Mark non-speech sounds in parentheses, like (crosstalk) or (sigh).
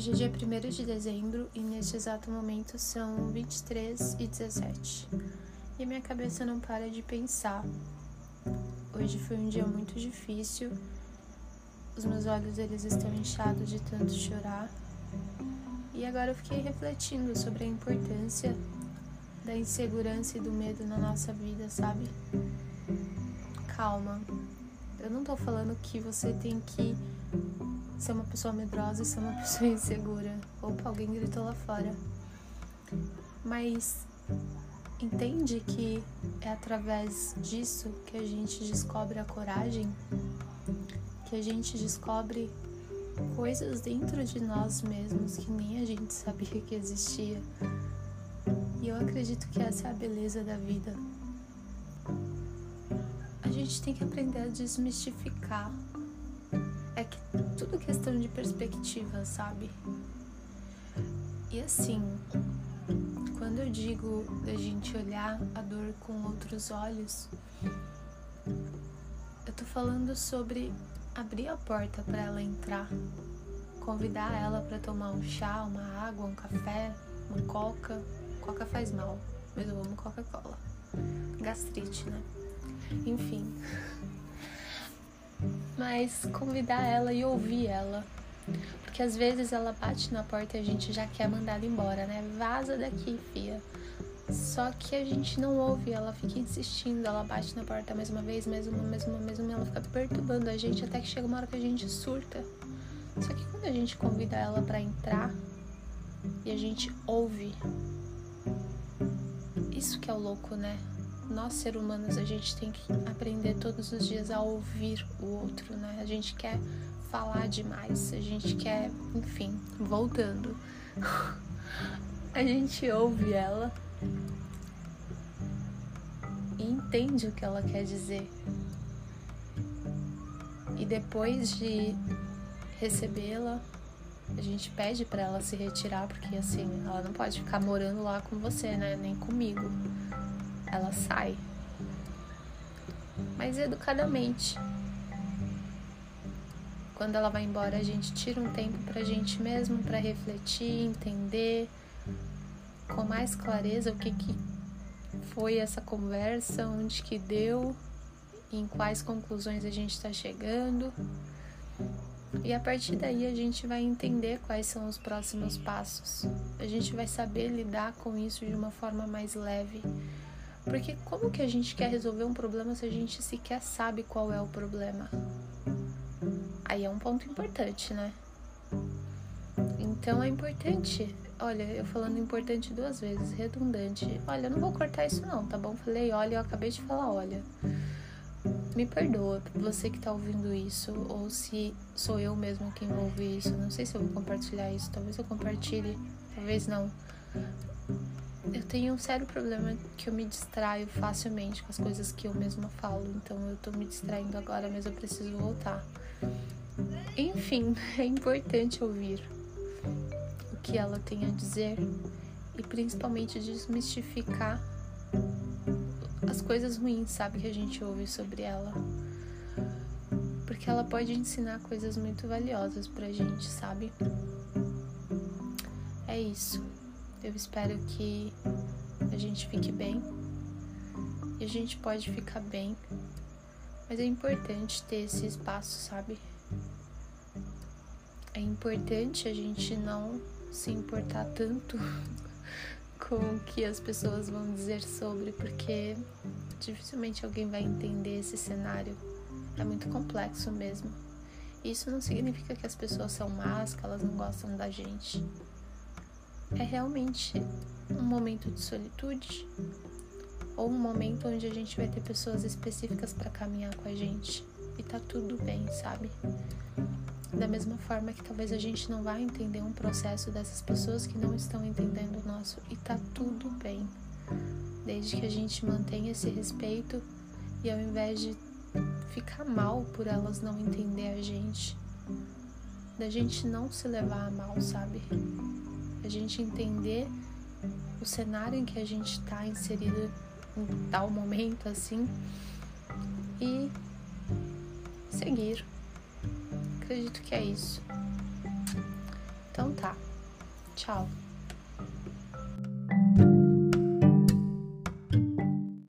Hoje é dia 1 de dezembro e neste exato momento são 23 e 17. E minha cabeça não para de pensar. Hoje foi um dia muito difícil. Os meus olhos eles estão inchados de tanto chorar. E agora eu fiquei refletindo sobre a importância da insegurança e do medo na nossa vida, sabe? Calma. Eu não tô falando que você tem que ser uma pessoa medrosa e ser uma (laughs) pessoa insegura. Opa, alguém gritou lá fora. Mas entende que é através disso que a gente descobre a coragem, que a gente descobre coisas dentro de nós mesmos que nem a gente (laughs) sabia que existia. E eu acredito que essa é a beleza da vida. A gente tem que aprender a desmistificar é que tudo questão de perspectiva, sabe? E assim, quando eu digo da gente olhar a dor com outros olhos, eu tô falando sobre abrir a porta para ela entrar, convidar ela para tomar um chá, uma água, um café, uma coca. Coca faz mal, mas eu amo Coca-Cola. Gastrite, né? Enfim mas convidar ela e ouvir ela. Porque às vezes ela bate na porta e a gente já quer mandar ela embora, né? Vaza daqui, fia. Só que a gente não ouve, ela fica insistindo, ela bate na porta mais uma vez, mais uma, mais uma, mais uma, ela fica perturbando a gente até que chega uma hora que a gente surta. Só que quando a gente convida ela para entrar e a gente ouve, isso que é o louco, né? Nós seres humanos a gente tem que aprender todos os dias a ouvir o outro, né? A gente quer falar demais, a gente quer, enfim, voltando. (laughs) a gente ouve ela e entende o que ela quer dizer. E depois de recebê-la, a gente pede para ela se retirar, porque assim, ela não pode ficar morando lá com você, né? Nem comigo ela sai. Mas educadamente. Quando ela vai embora, a gente tira um tempo pra gente mesmo, para refletir, entender com mais clareza o que, que foi essa conversa, onde que deu, em quais conclusões a gente está chegando. E a partir daí a gente vai entender quais são os próximos passos. A gente vai saber lidar com isso de uma forma mais leve, porque como que a gente quer resolver um problema se a gente sequer sabe qual é o problema? Aí é um ponto importante, né? Então é importante. Olha, eu falando importante duas vezes, redundante. Olha, eu não vou cortar isso não, tá bom? Falei, olha, eu acabei de falar, olha. Me perdoa, você que tá ouvindo isso, ou se sou eu mesmo quem vou ouvir isso. Não sei se eu vou compartilhar isso, talvez eu compartilhe, talvez não eu tenho um sério problema que eu me distraio facilmente com as coisas que eu mesma falo. Então eu tô me distraindo agora, mas eu preciso voltar. Enfim, (laughs) é importante ouvir o que ela tem a dizer e principalmente desmistificar as coisas ruins, sabe, que a gente ouve sobre ela. Porque ela pode ensinar coisas muito valiosas pra gente, sabe? É isso. Eu espero que a gente fique bem. E a gente pode ficar bem. Mas é importante ter esse espaço, sabe? É importante a gente não se importar tanto (laughs) com o que as pessoas vão dizer sobre, porque dificilmente alguém vai entender esse cenário. É muito complexo mesmo. Isso não significa que as pessoas são más, que elas não gostam da gente é realmente um momento de solitude ou um momento onde a gente vai ter pessoas específicas para caminhar com a gente e tá tudo bem, sabe? Da mesma forma que talvez a gente não vai entender um processo dessas pessoas que não estão entendendo o nosso e tá tudo bem. Desde que a gente mantenha esse respeito e ao invés de ficar mal por elas não entender a gente, da gente não se levar a mal, sabe? A gente entender o cenário em que a gente está inserido em tal momento assim e seguir. Acredito que é isso. Então tá. Tchau.